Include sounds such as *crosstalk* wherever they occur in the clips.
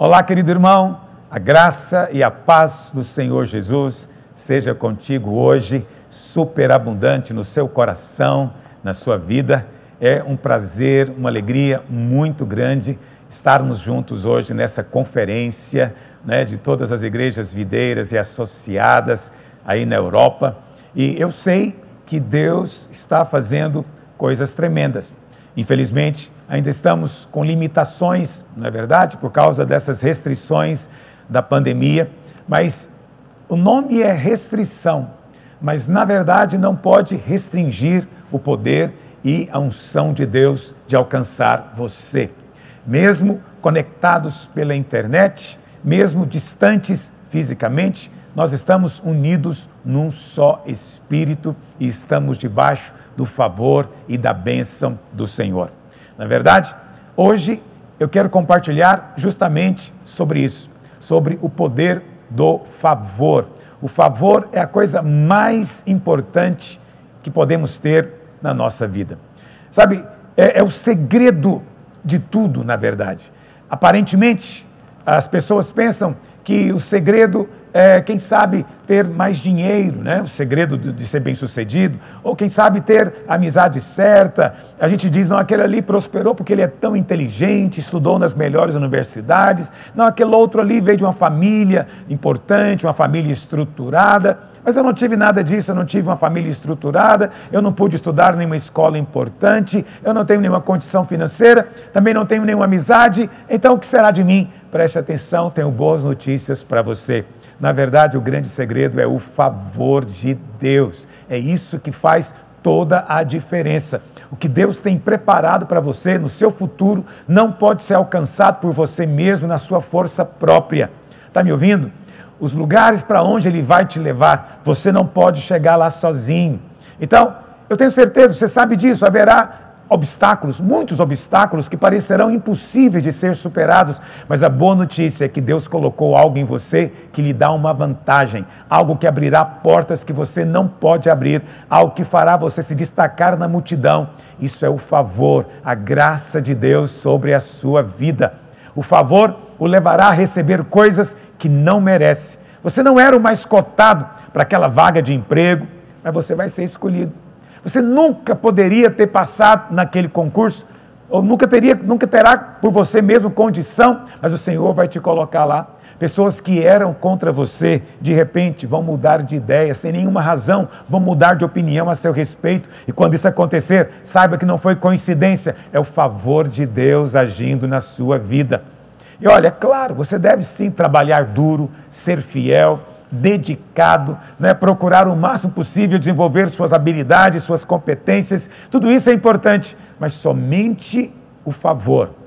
Olá, querido irmão, a graça e a paz do Senhor Jesus seja contigo hoje, superabundante no seu coração, na sua vida. É um prazer, uma alegria muito grande estarmos juntos hoje nessa conferência né, de todas as igrejas videiras e associadas aí na Europa. E eu sei que Deus está fazendo coisas tremendas. Infelizmente, ainda estamos com limitações, não é verdade, por causa dessas restrições da pandemia, mas o nome é restrição, mas na verdade não pode restringir o poder e a unção de Deus de alcançar você. Mesmo conectados pela internet, mesmo distantes fisicamente, nós estamos unidos num só espírito e estamos debaixo do favor e da bênção do Senhor. Na verdade, hoje eu quero compartilhar justamente sobre isso, sobre o poder do favor. O favor é a coisa mais importante que podemos ter na nossa vida. Sabe, é, é o segredo de tudo, na verdade. Aparentemente, as pessoas pensam que o segredo é, quem sabe, ter mais dinheiro, né? o segredo de, ser bem sucedido, ou quem sabe ter a amizade certa. A gente diz, não, aquele ali prosperou porque ele é tão inteligente, estudou nas melhores universidades, não, aquele outro ali veio de uma família importante, uma família estruturada. Mas eu não tive nada disso, eu não tive uma família estruturada, eu não pude estudar nenhuma escola importante, eu não tenho nenhuma condição financeira, também não tenho nenhuma amizade, então o que será de mim? Preste atenção, tenho boas notícias para você. Na verdade, o grande segredo é o favor de Deus. É isso que faz toda a diferença. O que Deus tem preparado para você no seu futuro não pode ser alcançado por você mesmo na sua força própria. Está me ouvindo? Os lugares para onde Ele vai te levar, você não pode chegar lá sozinho. Então, eu tenho certeza, você sabe disso, haverá obstáculos, muitos obstáculos que parecerão impossíveis de ser superados, mas a boa notícia é que Deus colocou algo em você que lhe dá uma vantagem, algo que abrirá portas que você não pode abrir, algo que fará você se destacar na multidão. Isso é o favor, a graça de Deus sobre a sua vida. O favor o levará a receber coisas que não merece. Você não era o mais cotado para aquela vaga de emprego, mas você vai ser escolhido você nunca poderia ter passado naquele concurso, ou nunca teria, nunca terá por você mesmo condição, mas o Senhor vai te colocar lá. Pessoas que eram contra você, de repente vão mudar de ideia, sem nenhuma razão, vão mudar de opinião a seu respeito. E quando isso acontecer, saiba que não foi coincidência, é o favor de Deus agindo na sua vida. E olha, claro, você deve sim trabalhar duro, ser fiel, dedicado, né? procurar o máximo possível desenvolver suas habilidades, suas competências, tudo isso é importante, mas somente o favor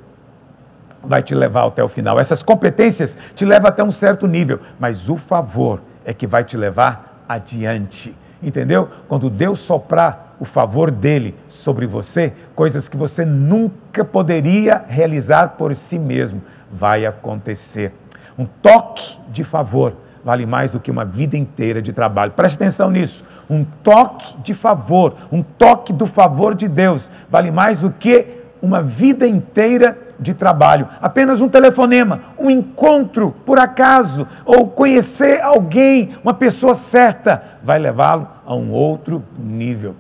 vai te levar até o final. Essas competências te levam até um certo nível, mas o favor é que vai te levar adiante. Entendeu? Quando Deus soprar o favor dele sobre você, coisas que você nunca poderia realizar por si mesmo, vai acontecer. Um toque de favor vale mais do que uma vida inteira de trabalho. Preste atenção nisso. Um toque de favor, um toque do favor de Deus, vale mais do que uma vida inteira de trabalho. Apenas um telefonema, um encontro por acaso, ou conhecer alguém, uma pessoa certa, vai levá-lo a um outro nível.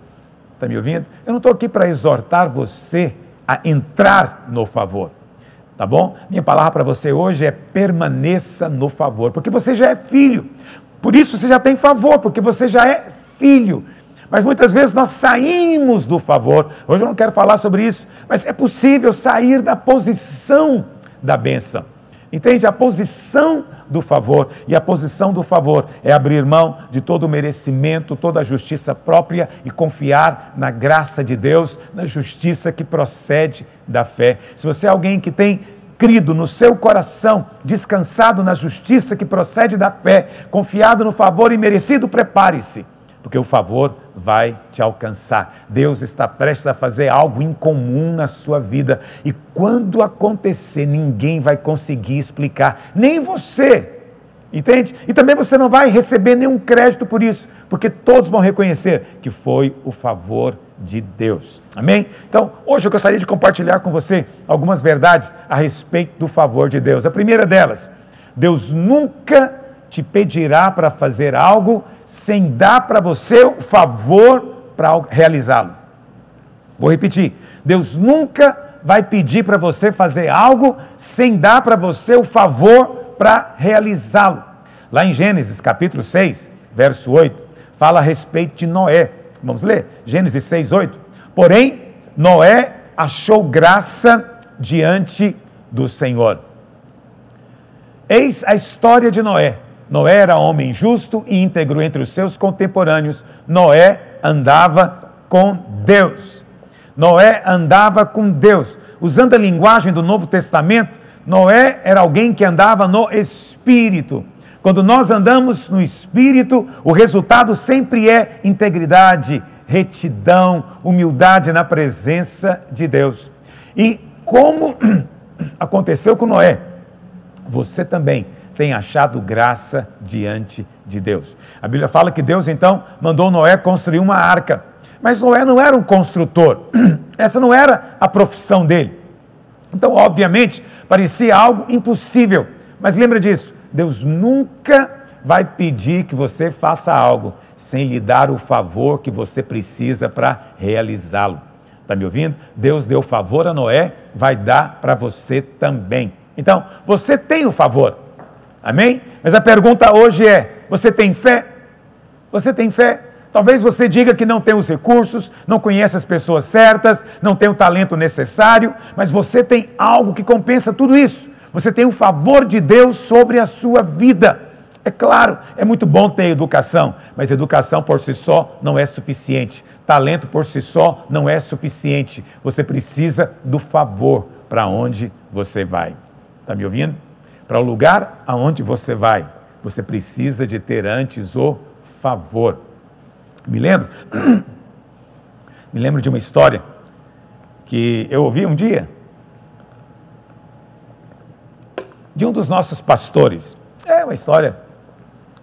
Está me ouvindo? Eu não estou aqui para exortar você a entrar no favor tá bom? Minha palavra para você hoje é permaneça no favor, porque você já é filho. Por isso você já tem favor, porque você já é filho. Mas muitas vezes nós saímos do favor. Hoje eu não quero falar sobre isso, mas é possível sair da posição da benção. Entende? A posição do favor. E a posição do favor é abrir mão de todo o merecimento, toda a justiça própria e confiar na graça de Deus, na justiça que procede da fé. Se você é alguém que tem crido no seu coração, descansado na justiça que procede da fé, confiado no favor imerecido, prepare-se porque o favor vai te alcançar. Deus está prestes a fazer algo incomum na sua vida e quando acontecer, ninguém vai conseguir explicar, nem você, Entende? E também você não vai receber nenhum crédito por isso, porque todos vão reconhecer que foi o favor de Deus. Amém? Então, hoje eu gostaria de compartilhar com você algumas verdades a respeito do favor de Deus. A primeira delas, Deus nunca te pedirá para fazer algo sem dar para você o favor para realizá-lo. Vou repetir: Deus nunca vai pedir para você fazer algo sem dar para você o favor para realizá-lo. Lá em Gênesis capítulo 6, verso 8, fala a respeito de Noé. Vamos ler? Gênesis 6, 8. Porém, Noé achou graça diante do Senhor. Eis a história de Noé. Noé era homem justo e íntegro entre os seus contemporâneos. Noé andava com Deus. Noé andava com Deus. Usando a linguagem do Novo Testamento, Noé era alguém que andava no espírito. Quando nós andamos no espírito, o resultado sempre é integridade, retidão, humildade na presença de Deus. E como *clears throat* aconteceu com Noé, você também tem achado graça diante de Deus. A Bíblia fala que Deus então mandou Noé construir uma arca. Mas Noé não era um construtor, *clears throat* essa não era a profissão dele. Então, obviamente, parecia algo impossível. Mas lembra disso: Deus nunca vai pedir que você faça algo sem lhe dar o favor que você precisa para realizá-lo. Está me ouvindo? Deus deu favor a Noé, vai dar para você também. Então, você tem o favor. Amém? Mas a pergunta hoje é: você tem fé? Você tem fé? Talvez você diga que não tem os recursos, não conhece as pessoas certas, não tem o talento necessário, mas você tem algo que compensa tudo isso. Você tem o favor de Deus sobre a sua vida. É claro, é muito bom ter educação, mas educação por si só não é suficiente. Talento por si só não é suficiente. Você precisa do favor para onde você vai. Está me ouvindo? Para o lugar aonde você vai, você precisa de ter antes o favor. Me lembro, *clears throat* me lembro de uma história que eu ouvi um dia de um dos nossos pastores. É uma história,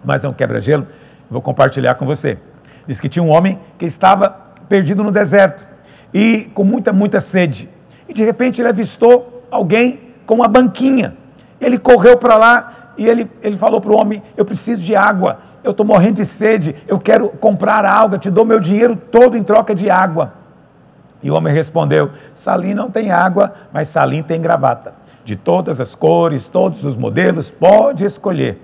mas é um quebra-gelo. Vou compartilhar com você. Diz que tinha um homem que estava perdido no deserto e com muita, muita sede. E de repente ele avistou alguém com uma banquinha. Ele correu para lá e ele, ele falou para o homem: Eu preciso de água eu estou morrendo de sede, eu quero comprar água, te dou meu dinheiro todo em troca de água. E o homem respondeu: Salim não tem água, mas Salim tem gravata. De todas as cores, todos os modelos, pode escolher.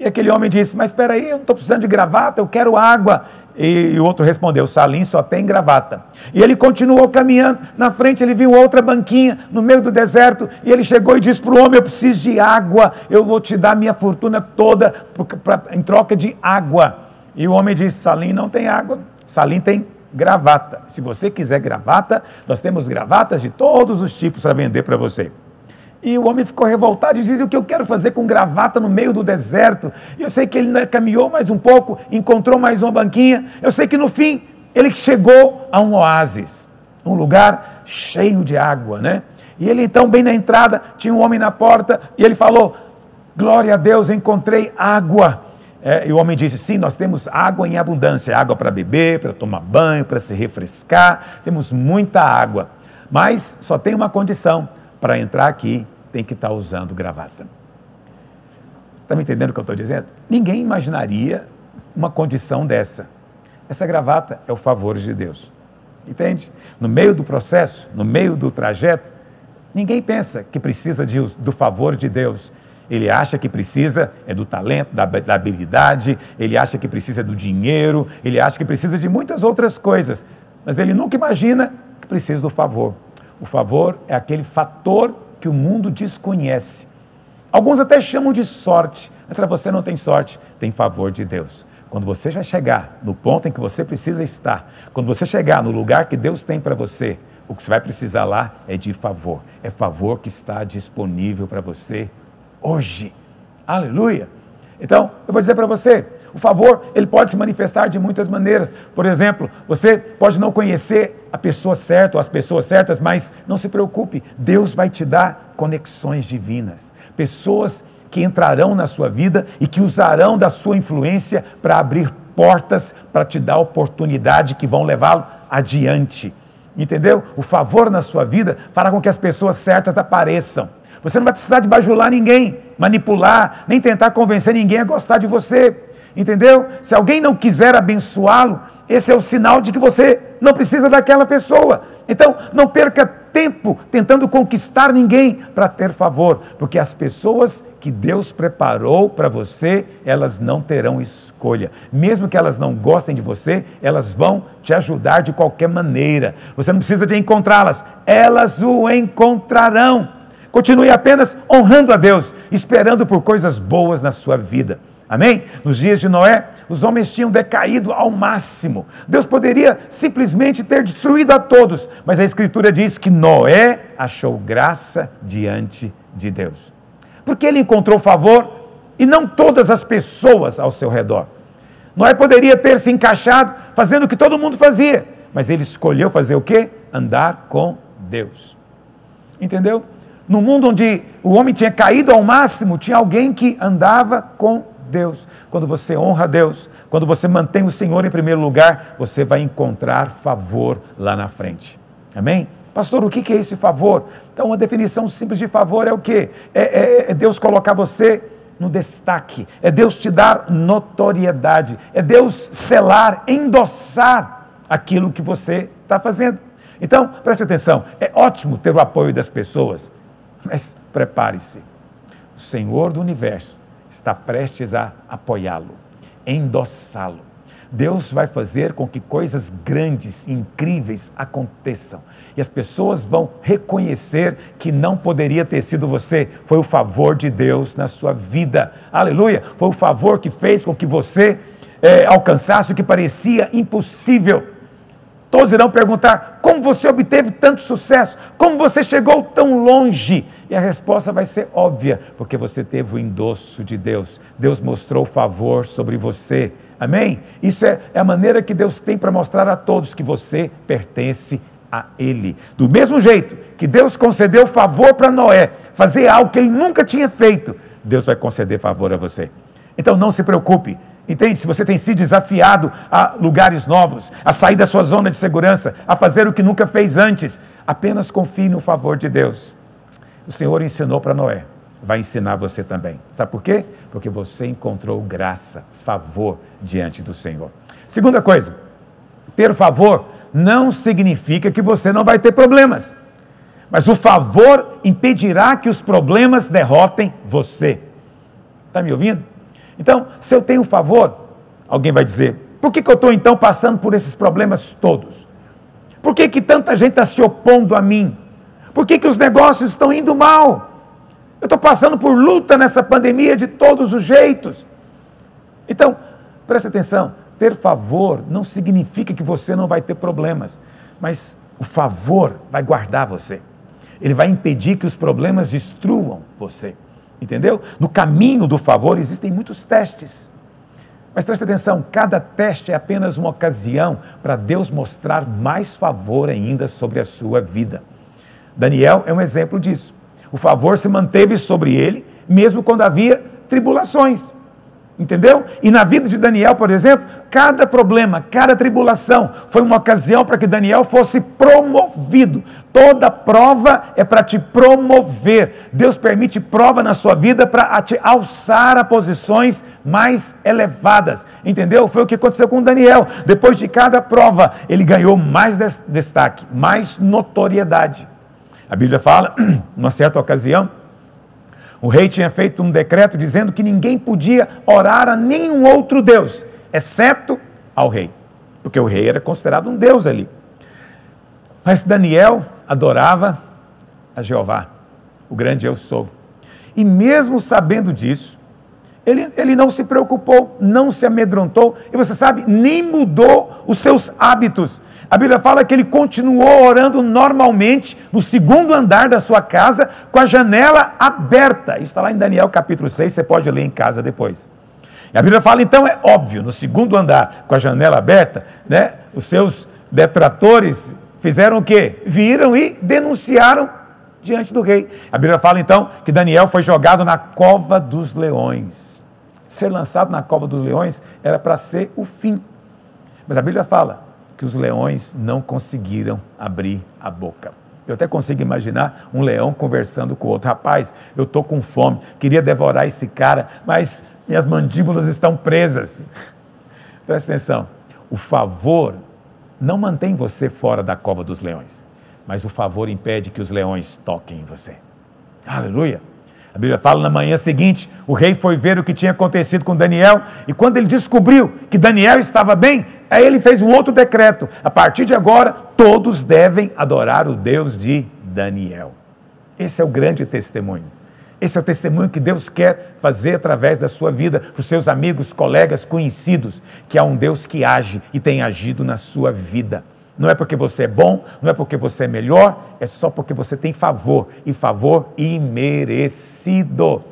E aquele homem disse: Mas espera aí, eu não estou precisando de gravata, eu quero água. E, o outro respondeu: Salim só tem gravata. E ele continuou caminhando. Na frente ele viu outra banquinha no meio do deserto. E ele chegou e disse para o homem: Eu preciso de água. Eu vou te dar minha fortuna toda pra, pra, em troca de água. E o homem disse: Salim não tem água. Salim tem gravata. Se você quiser gravata, nós temos gravatas de todos os tipos para vender para você. E o homem ficou revoltado e disse: O que eu quero fazer com gravata no meio do deserto? E eu sei que ele caminhou mais um pouco, encontrou mais uma banquinha. Eu sei que no fim ele chegou a um oásis, um lugar cheio de água, né? E ele então, bem na entrada, tinha um homem na porta e ele falou: Glória a Deus, encontrei água. É, e o homem disse: Sim, nós temos água em abundância água para beber, para tomar banho, para se refrescar, temos muita água. Mas só tem uma condição: para entrar aqui tem que estar tá usando gravata. Você está me entendendo o que eu estou dizendo? Ninguém imaginaria uma condição dessa. Essa gravata é o favor de Deus. Entende? No meio do processo, no meio do trajeto, ninguém pensa que precisa de, do favor de Deus. Ele acha que precisa é do talento, da, da habilidade, ele acha que precisa do dinheiro, ele acha que precisa de muitas outras coisas. Mas ele nunca imagina que precisa do favor. O favor é aquele fator que o mundo desconhece. Alguns até chamam de sorte, mas para você não tem sorte, tem favor de Deus. Quando você já chegar no ponto em que você precisa estar, quando você chegar no lugar que Deus tem para você, o que você vai precisar lá é de favor. É favor que está disponível para você hoje. Aleluia! Então, eu vou dizer para você, o favor, ele pode se manifestar de muitas maneiras. Por exemplo, você pode não conhecer a pessoa certa ou as pessoas certas, mas não se preocupe, Deus vai te dar conexões divinas. Pessoas que entrarão na sua vida e que usarão da sua influência para abrir portas, para te dar oportunidade que vão levá-lo adiante. Entendeu? O favor na sua vida fará com que as pessoas certas apareçam. Você não vai precisar de bajular ninguém, manipular, nem tentar convencer ninguém a gostar de você. Entendeu? Se alguém não quiser abençoá-lo, esse é o sinal de que você não precisa daquela pessoa. Então, não perca tempo tentando conquistar ninguém para ter favor, porque as pessoas que Deus preparou para você, elas não terão escolha. Mesmo que elas não gostem de você, elas vão te ajudar de qualquer maneira. Você não precisa de encontrá-las, elas o encontrarão. Continue apenas honrando a Deus, esperando por coisas boas na sua vida. Amém? Nos dias de Noé, os homens tinham decaído ao máximo. Deus poderia simplesmente ter destruído a todos, mas a Escritura diz que Noé achou graça diante de Deus. Porque ele encontrou favor e não todas as pessoas ao seu redor. Noé poderia ter se encaixado fazendo o que todo mundo fazia, mas ele escolheu fazer o quê? Andar com Deus. Entendeu? No mundo onde o homem tinha caído ao máximo, tinha alguém que andava com Deus, quando você honra Deus, quando você mantém o Senhor em primeiro lugar, você vai encontrar favor lá na frente. Amém? Pastor, o que é esse favor? Então, uma definição simples de favor é o quê? É, é, é Deus colocar você no destaque, é Deus te dar notoriedade, é Deus selar, endossar aquilo que você está fazendo. Então, preste atenção, é ótimo ter o apoio das pessoas, mas prepare-se. O Senhor do universo está prestes a apoiá-lo, endossá-lo. Deus vai fazer com que coisas grandes, incríveis aconteçam. E as pessoas vão reconhecer que não poderia ter sido você, foi o favor de Deus na sua vida. Aleluia! Foi o favor que fez com que você é, alcançasse o que parecia impossível. Todos irão perguntar: como você obteve tanto sucesso? Como você chegou tão longe? E a resposta vai ser óbvia, porque você teve o endosso de Deus. Deus mostrou favor sobre você. Amém? Isso é, é a maneira que Deus tem para mostrar a todos que você pertence a Ele. Do mesmo jeito que Deus concedeu favor para Noé, fazer algo que ele nunca tinha feito, Deus vai conceder favor a você. Então não se preocupe, Entende? Se você tem sido desafiado a lugares novos, a sair da sua zona de segurança, a fazer o que nunca fez antes, apenas confie no favor de Deus. O Senhor ensinou para Noé, vai ensinar você também. Sabe por quê? Porque você encontrou graça, favor diante do Senhor. Segunda coisa, ter favor não significa que você não vai ter problemas, mas o favor impedirá que os problemas derrotem você. Está me ouvindo? Então, se eu tenho favor, alguém vai dizer, por que, que eu estou então passando por esses problemas todos? Por que, que tanta gente está se opondo a mim? Por que, que os negócios estão indo mal? Eu estou passando por luta nessa pandemia de todos os jeitos. Então, preste atenção: ter favor não significa que você não vai ter problemas, mas o favor vai guardar você. Ele vai impedir que os problemas destruam você. Entendeu? No caminho do favor existem muitos testes. Mas preste atenção, cada teste é apenas uma ocasião para Deus mostrar mais favor ainda sobre a sua vida. Daniel é um exemplo disso. O favor se manteve sobre ele, mesmo quando havia tribulações. Entendeu? E na vida de Daniel, por exemplo, cada problema, cada tribulação foi uma ocasião para que Daniel fosse promovido. Toda prova é para te promover. Deus permite prova na sua vida para te alçar a posições mais elevadas. Entendeu? Foi o que aconteceu com Daniel. Depois de cada prova, ele ganhou mais destaque, mais notoriedade. A Bíblia fala, *clears throat* numa certa ocasião, o rei tinha feito um decreto dizendo que ninguém podia orar a nenhum outro Deus, exceto ao rei, porque o rei era considerado um Deus ali. Mas Daniel adorava a Jeová, o grande eu sou. E mesmo sabendo disso, ele, ele não se preocupou, não se amedrontou, e você sabe, nem mudou os seus hábitos. A Bíblia fala que ele continuou orando normalmente no segundo andar da sua casa, com a janela aberta. Isso está lá em Daniel capítulo 6, você pode ler em casa depois. E a Bíblia fala, então, é óbvio, no segundo andar, com a janela aberta, né, os seus detratores fizeram o quê? Viram e denunciaram diante do rei. A Bíblia fala então que Daniel foi jogado na cova dos leões. Ser lançado na cova dos leões era para ser o fim. Mas a Bíblia fala que os leões não conseguiram abrir a boca. Eu até consigo imaginar um leão conversando com outro. Rapaz, eu estou com fome, queria devorar esse cara, mas minhas mandíbulas estão presas. *laughs* Presta atenção. O favor não mantém você fora da cova dos leões, mas o favor impede que os leões toquem em você. Aleluia. A Bíblia fala na manhã seguinte, o rei foi ver o que tinha acontecido com Daniel, e quando ele descobriu que Daniel estava bem, aí ele fez um outro decreto. A partir de agora, todos devem adorar o Deus de Daniel. Esse é o grande testemunho. Esse é o testemunho que Deus quer fazer através da sua vida, para os seus amigos, colegas, conhecidos, que há um Deus que age e tem agido na sua vida. Não é porque você é bom, não é porque você é melhor, é só porque você tem favor, e favor imerecido.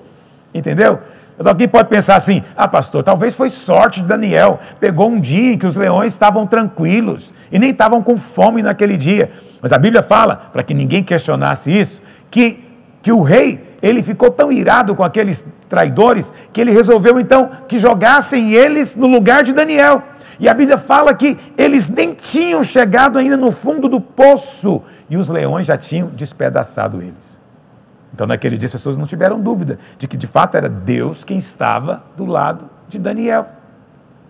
Entendeu? Mas alguém pode pensar assim: ah, pastor, talvez foi sorte de Daniel. Pegou um dia em que os leões estavam tranquilos e nem estavam com fome naquele dia. Mas a Bíblia fala, para que ninguém questionasse isso, que, que o rei ele ficou tão irado com aqueles traidores que ele resolveu então que jogassem eles no lugar de Daniel. E a Bíblia fala que eles nem tinham chegado ainda no fundo do poço e os leões já tinham despedaçado eles. Então, naquele dia, as pessoas não tiveram dúvida de que de fato era Deus quem estava do lado de Daniel.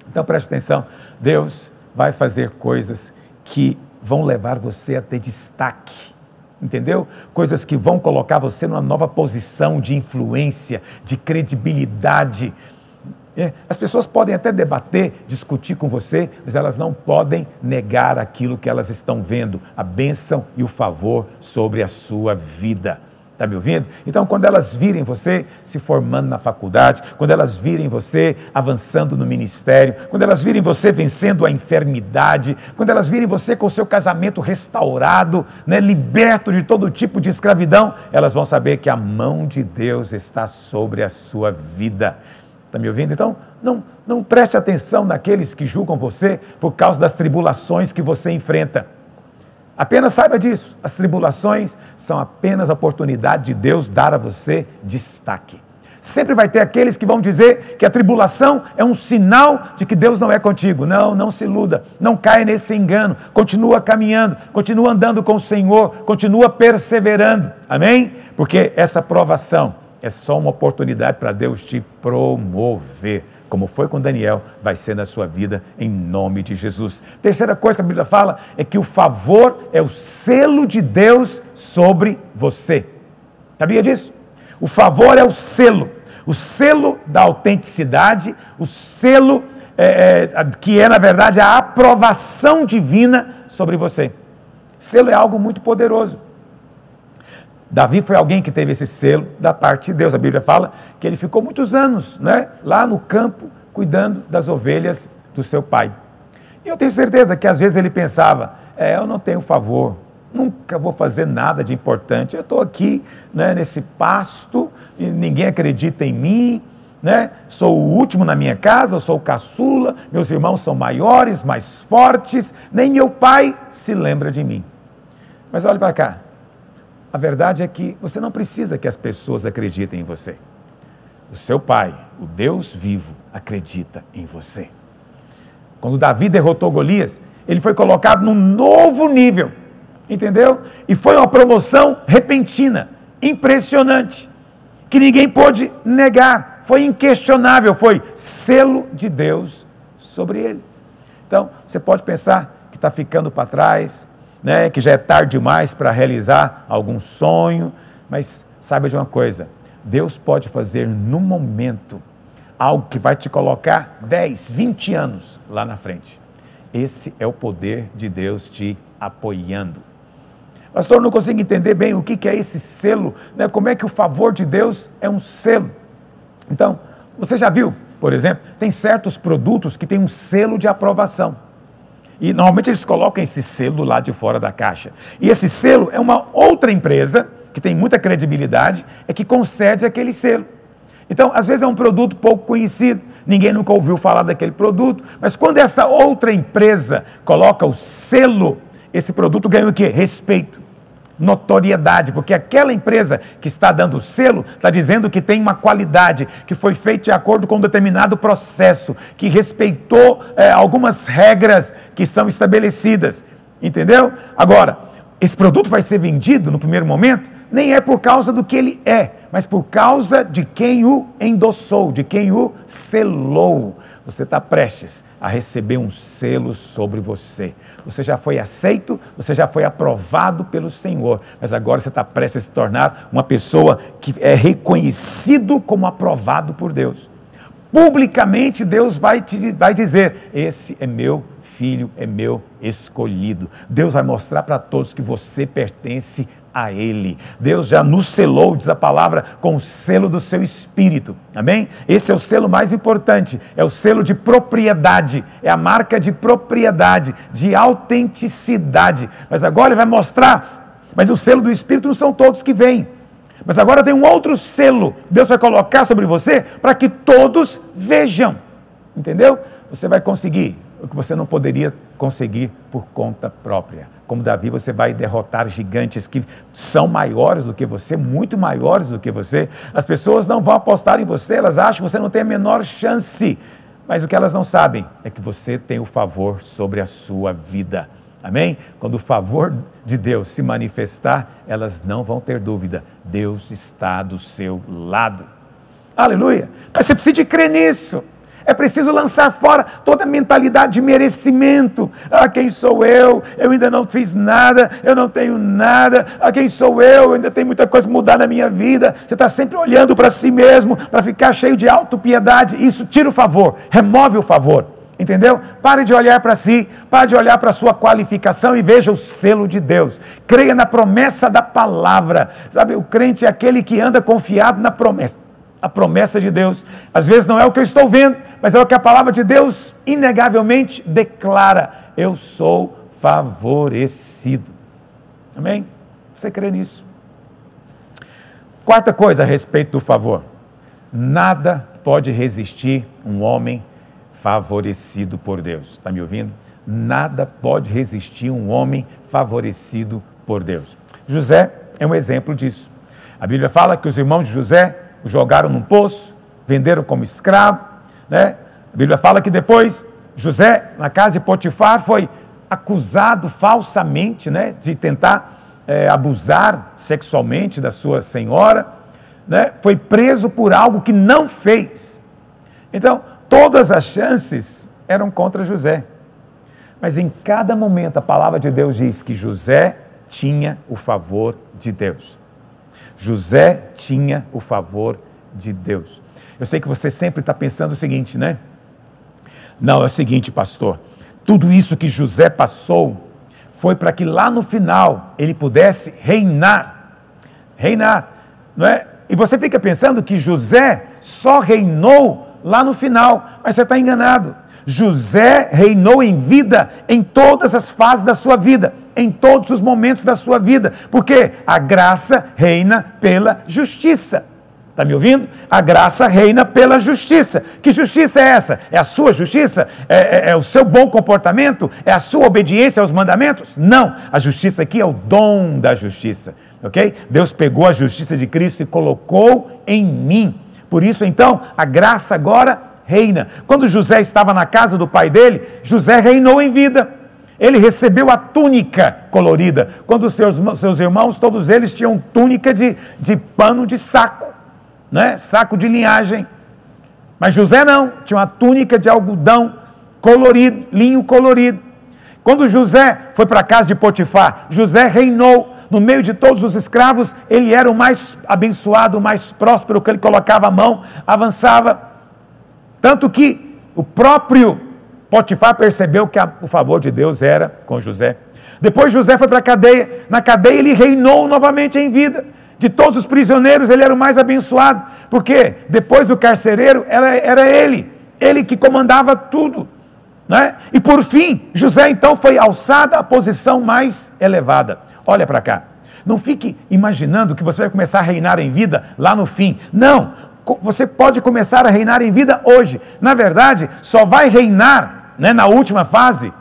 Então, preste atenção: Deus vai fazer coisas que vão levar você a ter destaque. Entendeu? Coisas que vão colocar você numa nova posição de influência, de credibilidade, é, as pessoas podem até debater, discutir com você, mas elas não podem negar aquilo que elas estão vendo, a bênção e o favor sobre a sua vida. Está me ouvindo? Então, quando elas virem você se formando na faculdade, quando elas virem você avançando no ministério, quando elas virem você vencendo a enfermidade, quando elas virem você com o seu casamento restaurado, né, liberto de todo tipo de escravidão, elas vão saber que a mão de Deus está sobre a sua vida. Está me ouvindo? Então, não, não preste atenção naqueles que julgam você por causa das tribulações que você enfrenta. Apenas saiba disso. As tribulações são apenas a oportunidade de Deus dar a você destaque. Sempre vai ter aqueles que vão dizer que a tribulação é um sinal de que Deus não é contigo. Não, não se iluda, não caia nesse engano. Continua caminhando, continua andando com o Senhor, continua perseverando. Amém? Porque essa provação é só uma oportunidade para Deus te promover. Como foi com Daniel, vai ser na sua vida, em nome de Jesus. Terceira coisa que a Bíblia fala é que o favor é o selo de Deus sobre você. Sabia disso? O favor é o selo, o selo da autenticidade, o selo é, é, que é, na verdade, a aprovação divina sobre você. Selo é algo muito poderoso. Davi foi alguém que teve esse selo da parte de Deus. A Bíblia fala que ele ficou muitos anos né, lá no campo cuidando das ovelhas do seu pai. E eu tenho certeza que às vezes ele pensava: é, eu não tenho favor, nunca vou fazer nada de importante. Eu estou aqui né, nesse pasto e ninguém acredita em mim. Né? Sou o último na minha casa, eu sou o caçula, meus irmãos são maiores, mais fortes, nem meu pai se lembra de mim. Mas olhe para cá, a verdade é que você não precisa que as pessoas acreditem em você. O seu pai, o Deus vivo, acredita em você. Quando Davi derrotou Golias, ele foi colocado num novo nível, entendeu? E foi uma promoção repentina, impressionante, que ninguém pôde negar, foi inquestionável, foi selo de Deus sobre ele. Então, você pode pensar que está ficando para trás, né, que já é tarde demais para realizar algum sonho, mas saiba de uma coisa: Deus pode fazer no momento algo que vai te colocar 10, 20 anos lá na frente. Esse é o poder de Deus te apoiando. Pastor, não consigo entender bem o que é esse selo, né? como é que o favor de Deus é um selo. Então, você já viu, por exemplo, tem certos produtos que têm um selo de aprovação. E normalmente eles colocam esse selo lá de fora da caixa. E esse selo é uma outra empresa, que tem muita credibilidade, é que concede aquele selo. Então, às vezes é um produto pouco conhecido, ninguém nunca ouviu falar daquele produto, mas quando essa outra empresa coloca o selo, esse produto ganha o quê? Respeito. Notoriedade, porque aquela empresa que está dando selo está dizendo que tem uma qualidade, que foi feita de acordo com um determinado processo, que respeitou é, algumas regras que são estabelecidas. Entendeu? Agora, esse produto vai ser vendido no primeiro momento, nem é por causa do que ele é, mas por causa de quem o endossou, de quem o selou. Você está prestes a receber um selo sobre você. Você já foi aceito, você já foi aprovado pelo Senhor, mas agora você está prestes a se tornar uma pessoa que é reconhecido como aprovado por Deus. Publicamente, Deus vai te vai dizer: Esse é meu filho, é meu escolhido. Deus vai mostrar para todos que você pertence a Ele. Deus já nos selou, diz a palavra, com o selo do seu espírito. Amém? Esse é o selo mais importante, é o selo de propriedade, é a marca de propriedade, de autenticidade. Mas agora ele vai mostrar, mas o selo do espírito não são todos que vêm. Mas agora tem um outro selo, Deus vai colocar sobre você para que todos vejam. Entendeu? Você vai conseguir o que você não poderia conseguir por conta própria. Como Davi, você vai derrotar gigantes que são maiores do que você, muito maiores do que você. As pessoas não vão apostar em você, elas acham que você não tem a menor chance. Mas o que elas não sabem é que você tem o favor sobre a sua vida. Amém? Quando o favor de Deus se manifestar, elas não vão ter dúvida. Deus está do seu lado. Aleluia! Mas você precisa crer nisso. É preciso lançar fora toda a mentalidade de merecimento. Ah, quem sou eu? Eu ainda não fiz nada, eu não tenho nada. Ah, quem sou eu? Ainda tem muita coisa mudar na minha vida. Você está sempre olhando para si mesmo, para ficar cheio de autopiedade. Isso tira o favor, remove o favor. Entendeu? Pare de olhar para si, pare de olhar para a sua qualificação e veja o selo de Deus. Creia na promessa da palavra. Sabe, o crente é aquele que anda confiado na promessa a promessa de Deus. Às vezes não é o que eu estou vendo, mas é o que a palavra de Deus inegavelmente declara: eu sou favorecido. Amém? Você crê nisso? Quarta coisa a respeito do favor: nada pode resistir um homem favorecido por Deus. Está me ouvindo? Nada pode resistir um homem favorecido por Deus. José é um exemplo disso. A Bíblia fala que os irmãos de José jogaram num poço, venderam como escravo. Né? A Bíblia fala que depois José, na casa de Potifar, foi acusado falsamente né, de tentar é, abusar sexualmente da sua senhora. Né? Foi preso por algo que não fez. Então, todas as chances eram contra José. Mas em cada momento a palavra de Deus diz que José tinha o favor de Deus. José tinha o favor de Deus. Eu sei que você sempre está pensando o seguinte, né? Não, é o seguinte, pastor. Tudo isso que José passou foi para que lá no final ele pudesse reinar. Reinar, não é? E você fica pensando que José só reinou lá no final, mas você está enganado. José reinou em vida em todas as fases da sua vida, em todos os momentos da sua vida, porque a graça reina pela justiça. Está me ouvindo? A graça reina pela justiça. Que justiça é essa? É a sua justiça? É, é, é, o seu bom comportamento? É a sua obediência aos mandamentos? Não. A justiça aqui é o dom da justiça. Ok? Deus pegou a justiça de Cristo e colocou em mim. Por isso, então, a graça agora reina. Quando José estava na casa do pai dele, José reinou em vida. Ele recebeu a túnica colorida. Quando seus, seus irmãos, todos eles tinham túnica de, de pano de saco, né? saco de linhagem. Mas José não, tinha uma túnica de algodão colorido, linho colorido. Quando José foi para a casa de Potifar, José reinou. No meio de todos os escravos, ele era o mais abençoado, o mais próspero, que ele colocava a mão, avançava. Tanto que o próprio Potifar percebeu que a, o favor de Deus era com José. Depois José foi para a cadeia. Na cadeia ele reinou novamente em vida. De todos os prisioneiros, ele era o mais abençoado. Porque depois do carcereiro, era, era ele. Ele que comandava tudo. Né? E por fim, José então foi alçado à posição mais elevada. Olha para cá. Não fique imaginando que você vai começar a reinar em vida lá no fim. Não você pode começar a reinar em vida hoje. Na verdade, só vai reinar né, na última fase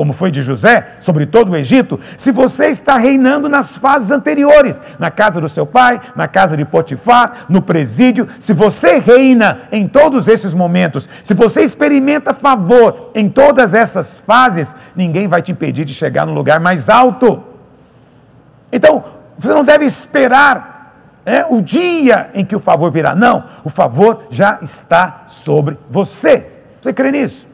como foi de José, sobre todo o Egito, se você está reinando nas fases anteriores, na casa do seu pai, na casa de Potifar, no presídio, se você reina em todos esses momentos, se você experimenta favor em todas essas fases, ninguém vai te impedir de chegar no lugar mais alto. Então, você não deve esperar é, o dia em que o favor virá. Não, o favor já está sobre você. Você crê nisso?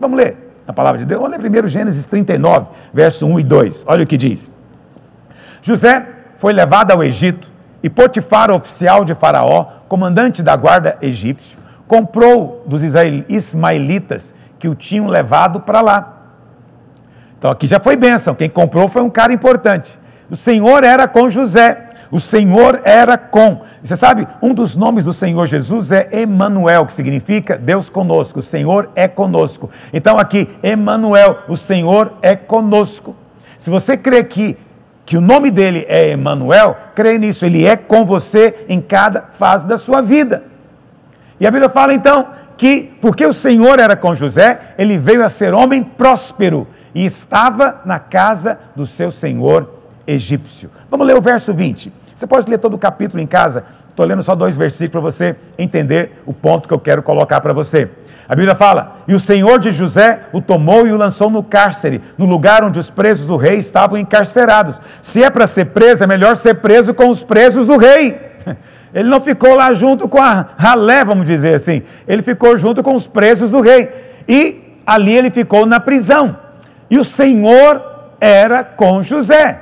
Vamos ler a palavra de Deus. Vamos ler primeiro Gênesis 39, verso 1 e 2. Olha o que diz. José foi levado ao Egito e Potifar, oficial de Faraó, comandante da guarda egípcio, comprou dos ismaelitas que o tinham levado para lá. Então aqui já foi bênção. Quem comprou foi um cara importante. O Senhor era com José o Senhor era com. Você sabe, um dos nomes do Senhor Jesus é Emanuel, que significa Deus conosco. O Senhor é conosco. Então aqui, Emanuel, o Senhor é conosco. Se você crê que que o nome dele é Emanuel, crê nisso, ele é com você em cada fase da sua vida. E a Bíblia fala então que porque o Senhor era com José, ele veio a ser homem próspero e estava na casa do seu senhor egípcio. Vamos ler o verso 20. Você pode ler todo o capítulo em casa. Estou lendo só dois versículos para você entender o ponto que eu quero colocar para você. A Bíblia fala: E o Senhor de José o tomou e o lançou no cárcere, no lugar onde os presos do rei estavam encarcerados. Se é para ser preso, é melhor ser preso com os presos do rei. *laughs* Ele não ficou lá junto com a ralé, vamos dizer assim. Ele ficou junto com os presos do rei. E ali ele ficou na prisão. E o Senhor era com José.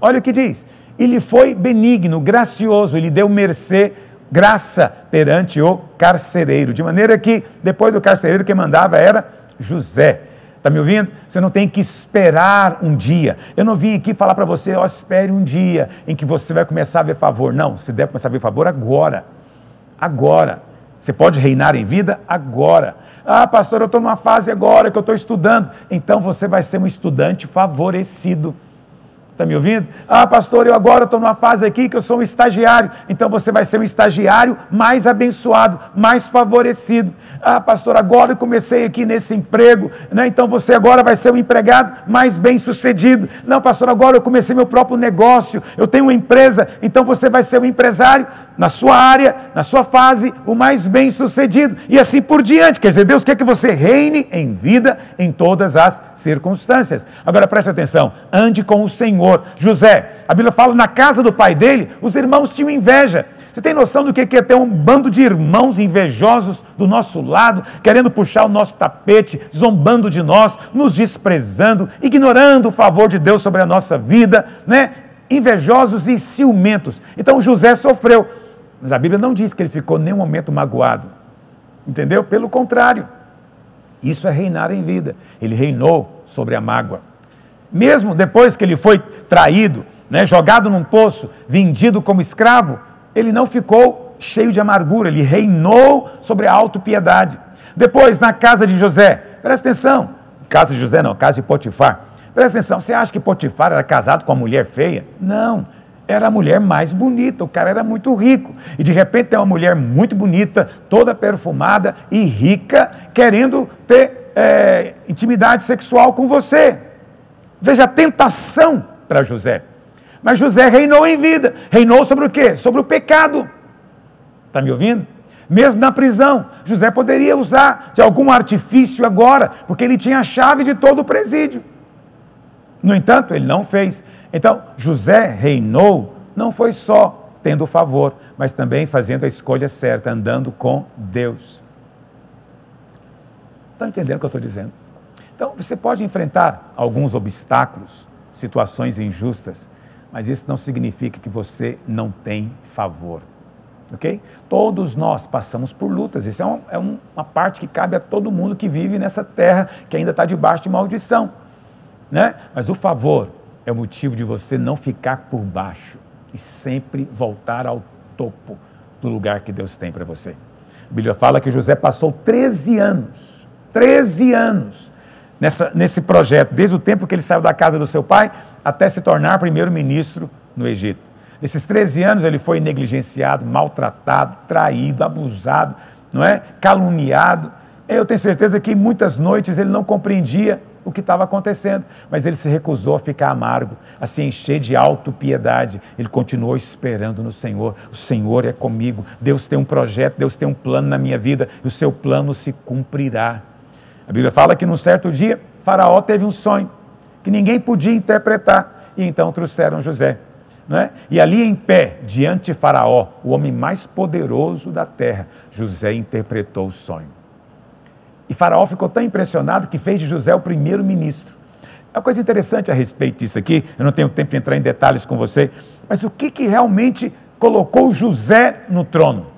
Olha o que diz ele foi benigno, gracioso, ele deu mercê, graça perante o carcereiro. De maneira que, depois do carcereiro, quem mandava era José. Está me ouvindo? Você não tem que esperar um dia. Eu não vim aqui falar para você, ó, oh, espere um dia em que você vai começar a ver favor. Não, você deve começar a ver favor agora. Agora. Você pode reinar em vida agora. Ah, pastor, eu estou numa fase agora que eu estou estudando. Então você vai ser um estudante favorecido. Está me ouvindo? Ah, pastor, eu agora estou numa fase aqui que eu sou um estagiário. Então você vai ser um estagiário mais abençoado, mais favorecido. Ah, pastor, agora eu comecei aqui nesse emprego, né? Então você agora vai ser um empregado mais bem sucedido. Não, pastor, agora eu comecei meu próprio negócio, eu tenho uma empresa, então você vai ser um empresário na sua área, na sua fase, o mais bem sucedido. E assim por diante. Quer dizer, Deus quer que você reine em vida em todas as circunstâncias. Agora preste atenção, ande com o Senhor José, a Bíblia fala na casa do pai dele, os irmãos tinham inveja. Você tem noção do que é ter um bando de irmãos invejosos do nosso lado, querendo puxar o nosso tapete, zombando de nós, nos desprezando, ignorando o favor de Deus sobre a nossa vida, né? Invejosos e ciumentos. Então José sofreu, mas a Bíblia não diz que ele ficou nenhum momento magoado. Entendeu? Pelo contrário. Isso é reinar em vida. Ele reinou sobre a mágoa mesmo depois que ele foi traído, né, jogado num poço, vendido como escravo, ele não ficou cheio de amargura, ele reinou sobre a autopiedade. Depois, na casa de José, presta atenção, casa de José não, casa de Potifar. Presta atenção, você acha que Potifar era casado com uma mulher feia? Não, era a mulher mais bonita, o cara era muito rico. E de repente tem uma mulher muito bonita, toda perfumada e rica, querendo ter é, intimidade sexual com você. Veja a tentação para José. Mas José reinou em vida. Reinou sobre o quê? Sobre o pecado. Está me ouvindo? Mesmo na prisão, José poderia usar de algum artifício agora, porque ele tinha a chave de todo o presídio. No entanto, ele não fez. Então, José reinou, não foi só tendo favor, mas também fazendo a escolha certa, andando com Deus. Estão entendendo o que eu estou dizendo? Então, você pode enfrentar alguns obstáculos, situações injustas, mas isso não significa que você não tem favor. Ok? Todos nós passamos por lutas, isso é, um, é uma parte que cabe a todo mundo que vive nessa terra que ainda está debaixo de maldição. Né? Mas o favor é o motivo de você não ficar por baixo e sempre voltar ao topo do lugar que Deus tem para você. A Bíblia fala que José passou 13 anos, 13 anos, nessa, nesse projeto, desde o tempo que ele saiu da casa do seu pai até se tornar primeiro-ministro no Egito. Nesses 13 anos ele foi negligenciado, maltratado, traído, abusado, não é? caluniado. Eu tenho certeza que muitas noites ele não compreendia o que estava acontecendo, mas ele se recusou a ficar amargo, a se encher de autopiedade. Ele continuou esperando no Senhor. O Senhor é comigo. Deus tem um projeto, Deus tem um plano na minha vida e o seu plano se cumprirá. A Bíblia fala que num certo dia, Faraó teve um sonho que ninguém podia interpretar e então trouxeram José. É? E ali em pé, diante de Faraó, o homem mais poderoso da terra, José interpretou o sonho. E Faraó ficou tão impressionado que fez de José o primeiro ministro. É uma coisa interessante a respeito disso aqui, eu não tenho tempo de entrar em detalhes com você, mas o que, que realmente colocou José no trono?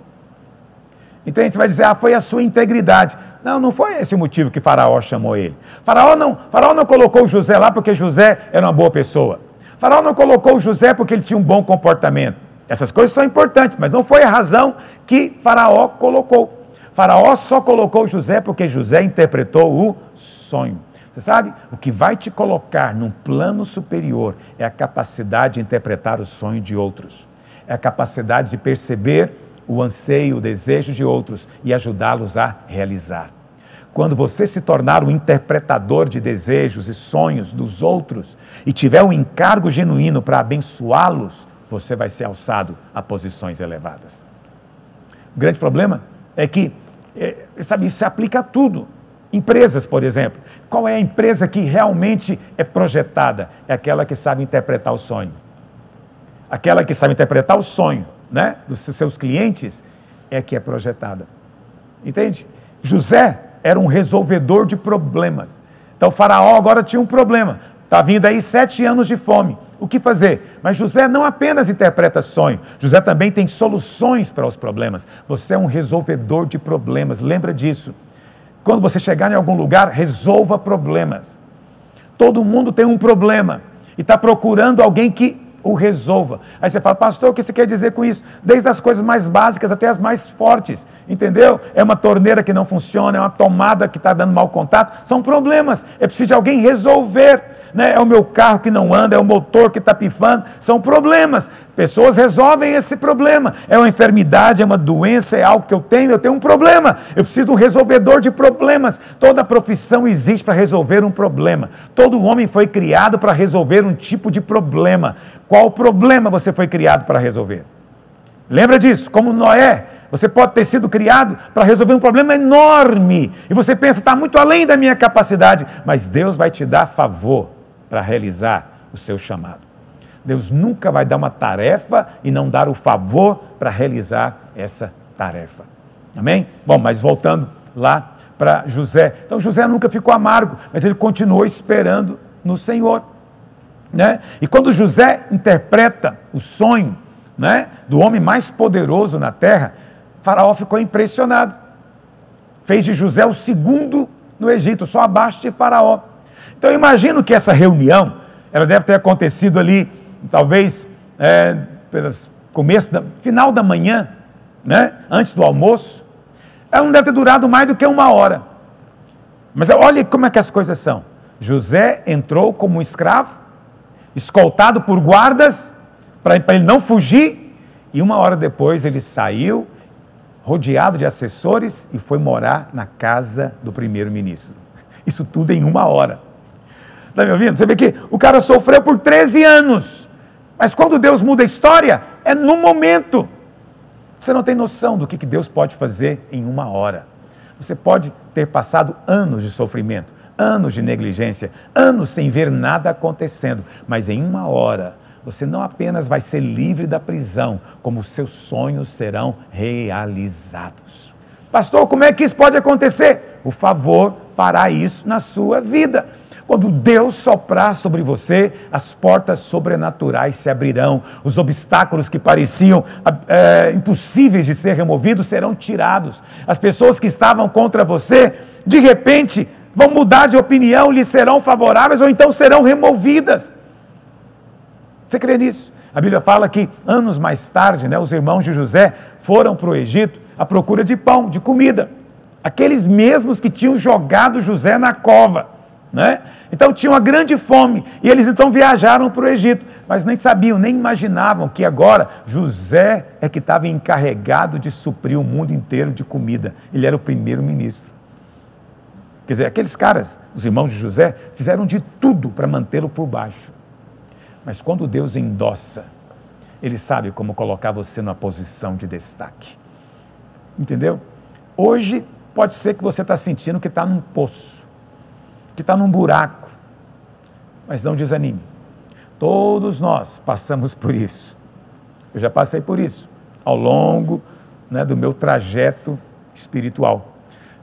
Então a gente vai dizer, ah, foi a sua integridade. Não, não foi esse o motivo que Faraó chamou ele. Faraó não, Faraó não colocou José lá porque José era uma boa pessoa. Faraó não colocou José porque ele tinha um bom comportamento. Essas coisas são importantes, mas não foi a razão que Faraó colocou. Faraó só colocou José porque José interpretou o sonho. Você sabe? O que vai te colocar num plano superior é a capacidade de interpretar o sonho de outros, é a capacidade de perceber o anseio, o desejo de outros e ajudá-los a realizar. Quando você se tornar um interpretador de desejos e sonhos dos outros e tiver um encargo genuíno para abençoá-los, você vai ser alçado a posições elevadas. O grande problema é que, é, sabe, isso se aplica a tudo. Empresas, por exemplo. Qual é a empresa que realmente é projetada? É aquela que sabe interpretar o sonho. Aquela que sabe interpretar o sonho né, dos seus clientes é que é projetada. Entende? José era um resolvedor de problemas. Então, o Faraó agora tinha um problema. Está vindo aí sete anos de fome. O que fazer? Mas José não apenas interpreta sonho, José também tem soluções para os problemas. Você é um resolvedor de problemas, lembra disso. Quando você chegar em algum lugar, resolva problemas. Todo mundo tem um problema e está procurando alguém que o resolva. Aí você fala, pastor, o que você quer dizer com isso? Desde as coisas mais básicas até as mais fortes, entendeu? É uma torneira que não funciona, é uma tomada que está dando mau contato, são problemas. É preciso de alguém resolver. Né? É o meu carro que não anda, é o motor que está pifando, são problemas. Pessoas resolvem esse problema. É uma enfermidade, é uma doença, é algo que eu tenho, eu tenho um problema. Eu preciso de um resolvedor de problemas. Toda profissão existe para resolver um problema. Todo homem foi criado para resolver um tipo de problema. Qual problema você foi criado para resolver? Lembra disso? Como Noé, você pode ter sido criado para resolver um problema enorme. E você pensa, está muito além da minha capacidade. Mas Deus vai te dar favor para realizar o seu chamado. Deus nunca vai dar uma tarefa e não dar o favor para realizar essa tarefa. Amém? Bom, mas voltando lá para José. Então José nunca ficou amargo, mas ele continuou esperando no Senhor. Né? E quando José interpreta o sonho né, do homem mais poderoso na terra, Faraó ficou impressionado. Fez de José o segundo no Egito, só abaixo de Faraó. Então eu imagino que essa reunião, ela deve ter acontecido ali, talvez, é, começo, da, final da manhã, né, antes do almoço. Ela não deve ter durado mais do que uma hora. Mas olha como é que as coisas são. José entrou como escravo, escoltado por guardas, para ele não fugir, e uma hora depois ele saiu, rodeado de assessores, e foi morar na casa do primeiro-ministro. Isso tudo em uma hora. Está me ouvindo? Você vê que o cara sofreu por 13 anos, mas quando Deus muda a história, é no momento. Você não tem noção do que Deus pode fazer em uma hora. Você pode ter passado anos de sofrimento, anos de negligência, anos sem ver nada acontecendo, mas em uma hora você não apenas vai ser livre da prisão, como os seus sonhos serão realizados. Pastor, como é que isso pode acontecer? O favor fará isso na sua vida. Quando Deus soprar sobre você, as portas sobrenaturais se abrirão, os obstáculos que pareciam é, impossíveis de ser removidos serão tirados. As pessoas que estavam contra você, de repente, vão mudar de opinião, lhe serão favoráveis ou então serão removidas. Você crê nisso? A Bíblia fala que anos mais tarde, né, os irmãos de José foram para o Egito à procura de pão, de comida. Aqueles mesmos que tinham jogado José na cova. Né? Então tinham uma grande fome e eles então viajaram para o Egito, mas nem sabiam, nem imaginavam que agora José é que estava encarregado de suprir o mundo inteiro de comida. Ele era o primeiro ministro. Quer dizer, aqueles caras, os irmãos de José, fizeram de tudo para mantê-lo por baixo. Mas quando Deus endossa, Ele sabe como colocar você numa posição de destaque. Entendeu? Hoje pode ser que você está sentindo que está num poço, que está num buraco. Mas não desanime. Todos nós passamos por isso. Eu já passei por isso ao longo né, do meu trajeto espiritual.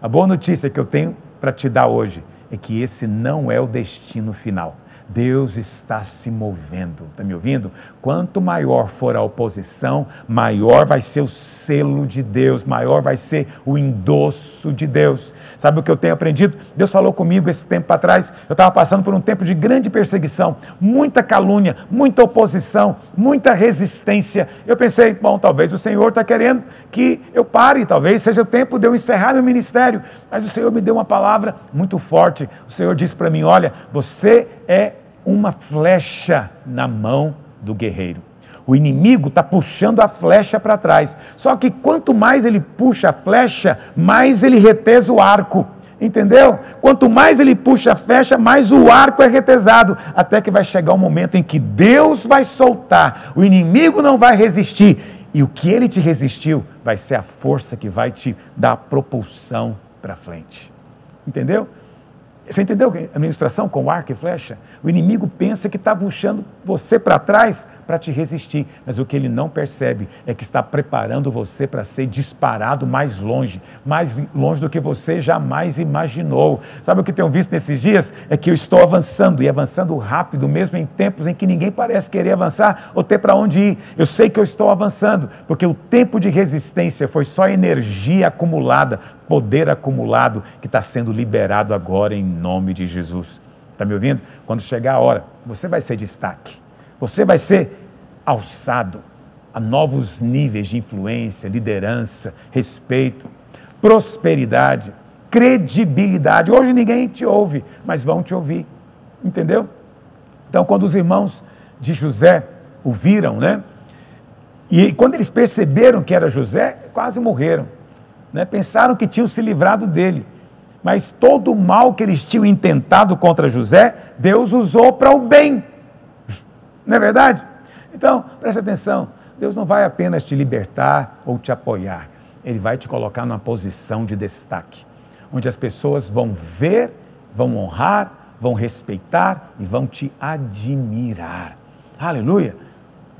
A boa notícia que eu tenho para te dar hoje é que esse não é o destino final. Deus está se movendo. Está me ouvindo? Quanto maior for a oposição, maior vai ser o selo de Deus, maior vai ser o endosso de Deus. Sabe o que eu tenho aprendido? Deus falou comigo esse tempo atrás. Eu estava passando por um tempo de grande perseguição, muita calúnia, muita oposição, muita resistência. Eu pensei, bom, talvez o Senhor está querendo que eu pare, talvez seja o tempo de eu encerrar meu ministério. Mas o Senhor me deu uma palavra muito forte. O Senhor disse para mim: olha, você é uma flecha na mão do guerreiro. O inimigo está puxando a flecha para trás. Só que quanto mais ele puxa a flecha, mais ele retesa o arco. Entendeu? Quanto mais ele puxa a flecha, mais o arco é retesado. Até que vai chegar um momento em que Deus vai soltar, o inimigo não vai resistir. E o que ele te resistiu vai ser a força que vai te dar a propulsão para frente. Entendeu? Você entendeu a administração com arco e flecha? O inimigo pensa que está puxando você para trás para te resistir, mas o que ele não percebe é que está preparando você para ser disparado mais longe, mais longe do que você jamais imaginou. Sabe o que tenho visto nesses dias? É que eu estou avançando e avançando rápido, mesmo em tempos em que ninguém parece querer avançar ou ter para onde ir. Eu sei que eu estou avançando, porque o tempo de resistência foi só energia acumulada, poder acumulado que está sendo liberado agora em nome de Jesus. Está me ouvindo? Quando chegar a hora, você vai ser destaque. Você vai ser alçado a novos níveis de influência, liderança, respeito, prosperidade, credibilidade. Hoje ninguém te ouve, mas vão te ouvir. Entendeu? Então, quando os irmãos de José o viram, né? E quando eles perceberam que era José, quase morreram. Né? Pensaram que tinham se livrado dele. Mas todo o mal que eles tinham intentado contra José, Deus usou para o bem. *laughs* Não é verdade? Então, preste atenção: Deus não vai apenas te libertar ou te apoiar, Ele vai te colocar numa posição de destaque, onde as pessoas vão ver, vão honrar, vão respeitar e vão te admirar. Aleluia!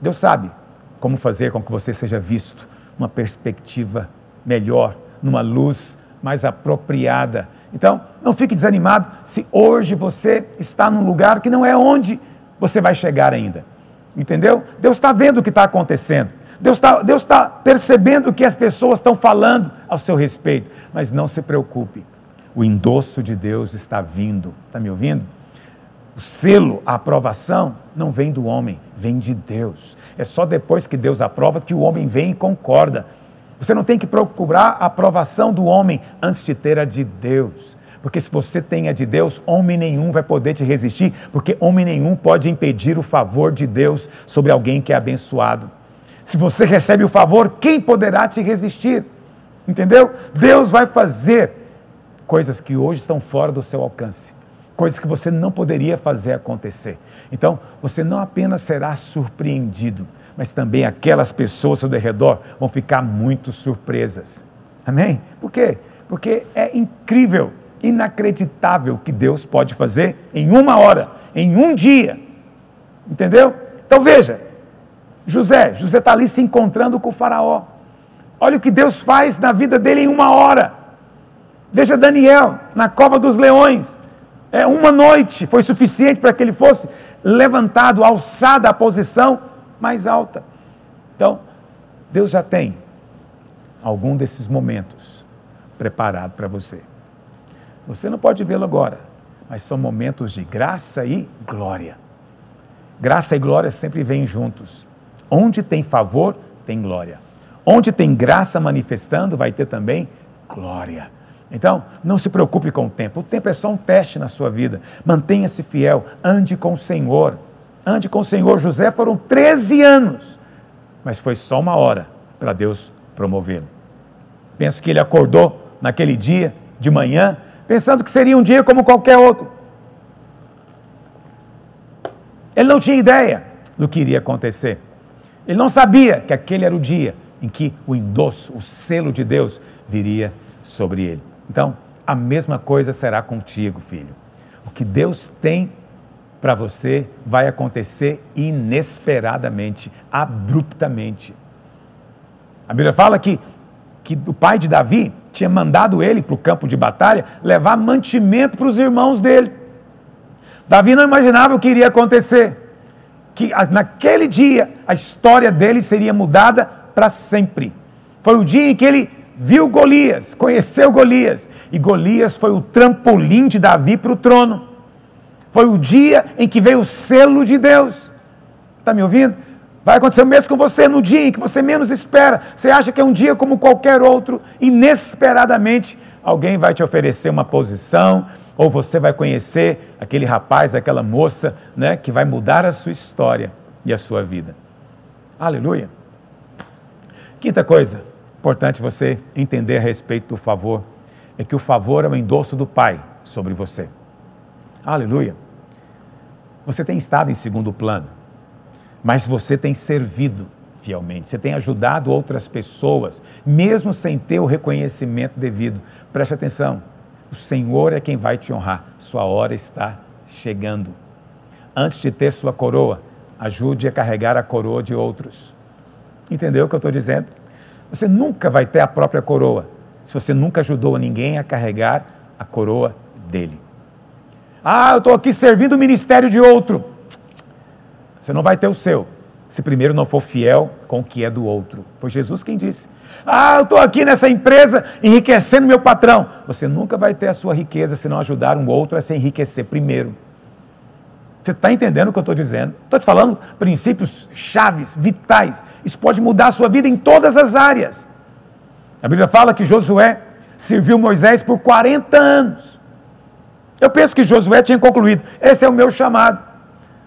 Deus sabe como fazer com que você seja visto numa perspectiva melhor, numa luz mais apropriada. Então, não fique desanimado se hoje você está num lugar que não é onde você vai chegar ainda. Entendeu? Deus está vendo o que está acontecendo. Deus está Deus tá percebendo o que as pessoas estão falando ao seu respeito. Mas não se preocupe. O endosso de Deus está vindo. Está me ouvindo? O selo, a aprovação, não vem do homem, vem de Deus. É só depois que Deus aprova que o homem vem e concorda. Você não tem que procurar a aprovação do homem antes de ter a de Deus. Porque se você tem a de Deus, homem nenhum vai poder te resistir, porque homem nenhum pode impedir o favor de Deus sobre alguém que é abençoado. Se você recebe o favor, quem poderá te resistir? Entendeu? Deus vai fazer coisas que hoje estão fora do seu alcance, coisas que você não poderia fazer acontecer. Então, você não apenas será surpreendido, mas também aquelas pessoas ao redor vão ficar muito surpresas. Amém? Por quê? Porque é incrível inacreditável que Deus pode fazer em uma hora, em um dia. Entendeu? Então veja, José, José está ali se encontrando com o faraó. Olha o que Deus faz na vida dele em uma hora. Veja Daniel na cova dos leões. É uma noite foi suficiente para que ele fosse levantado, alçado à posição mais alta. Então, Deus já tem algum desses momentos preparado para você. Você não pode vê-lo agora, mas são momentos de graça e glória. Graça e glória sempre vêm juntos. Onde tem favor, tem glória. Onde tem graça manifestando, vai ter também glória. Então, não se preocupe com o tempo. O tempo é só um teste na sua vida. Mantenha-se fiel, ande com o Senhor. Ande com o Senhor. José foram 13 anos, mas foi só uma hora para Deus promovê-lo. Penso que ele acordou naquele dia de manhã pensando que seria um dia como qualquer outro. Ele não tinha ideia do que iria acontecer. Ele não sabia que aquele era o dia em que o endosso, o selo de Deus viria sobre ele. Então, a mesma coisa será contigo, filho. O que Deus tem para você vai acontecer inesperadamente, abruptamente. A Bíblia fala que, que o pai de Davi tinha mandado ele para o campo de batalha levar mantimento para os irmãos dele. Davi não imaginava o que iria acontecer. Que naquele dia a história dele seria mudada para sempre. Foi o dia em que ele viu Golias, conheceu Golias, e Golias foi o trampolim de Davi para o trono. Foi o dia em que veio o selo de Deus. Está me ouvindo? Vai acontecer o mesmo com você no dia em que você menos espera. Você acha que é um dia como qualquer outro, inesperadamente alguém vai te oferecer uma posição, ou você vai conhecer aquele rapaz, aquela moça, né, que vai mudar a sua história e a sua vida. Aleluia. Quinta coisa, importante você entender a respeito do favor, é que o favor é o endosso do Pai sobre você. Aleluia. Você tem estado em segundo plano mas você tem servido fielmente, você tem ajudado outras pessoas, mesmo sem ter o reconhecimento devido. Preste atenção, o Senhor é quem vai te honrar, sua hora está chegando. Antes de ter sua coroa, ajude a carregar a coroa de outros. Entendeu o que eu estou dizendo? Você nunca vai ter a própria coroa se você nunca ajudou ninguém a carregar a coroa dele. Ah, eu estou aqui servindo o ministério de outro. Você não vai ter o seu, se primeiro não for fiel com o que é do outro. Foi Jesus quem disse. Ah, eu estou aqui nessa empresa enriquecendo meu patrão. Você nunca vai ter a sua riqueza se não ajudar um outro a se enriquecer primeiro. Você está entendendo o que eu estou dizendo? Estou te falando princípios chaves, vitais. Isso pode mudar a sua vida em todas as áreas. A Bíblia fala que Josué serviu Moisés por 40 anos. Eu penso que Josué tinha concluído: esse é o meu chamado.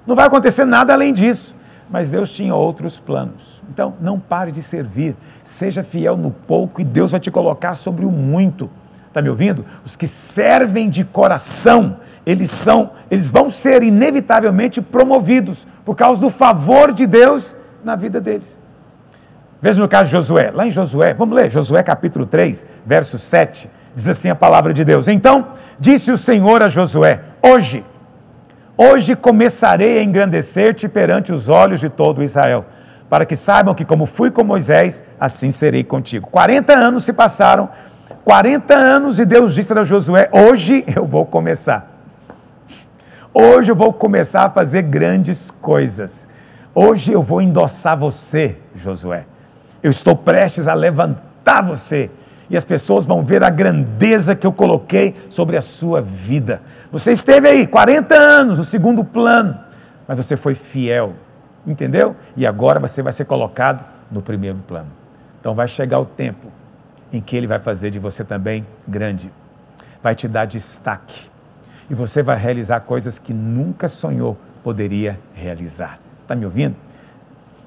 Não vai acontecer nada além disso. Mas Deus tinha outros planos. Então, não pare de servir. Seja fiel no pouco e Deus vai te colocar sobre o muito. Está me ouvindo? Os que servem de coração, eles são, eles vão ser inevitavelmente promovidos por causa do favor de Deus na vida deles. Veja no caso de Josué, lá em Josué, vamos ler, Josué capítulo 3, verso 7, diz assim a palavra de Deus: Então disse o Senhor a Josué: Hoje Hoje começarei a engrandecer-te perante os olhos de todo Israel, para que saibam que, como fui com Moisés, assim serei contigo. 40 anos se passaram, 40 anos, e Deus disse a Josué: Hoje eu vou começar. Hoje eu vou começar a fazer grandes coisas. Hoje eu vou endossar você, Josué. Eu estou prestes a levantar você e as pessoas vão ver a grandeza que eu coloquei sobre a sua vida. Você esteve aí 40 anos no segundo plano, mas você foi fiel, entendeu? E agora você vai ser colocado no primeiro plano. Então vai chegar o tempo em que ele vai fazer de você também grande, vai te dar destaque e você vai realizar coisas que nunca sonhou poderia realizar. Está me ouvindo?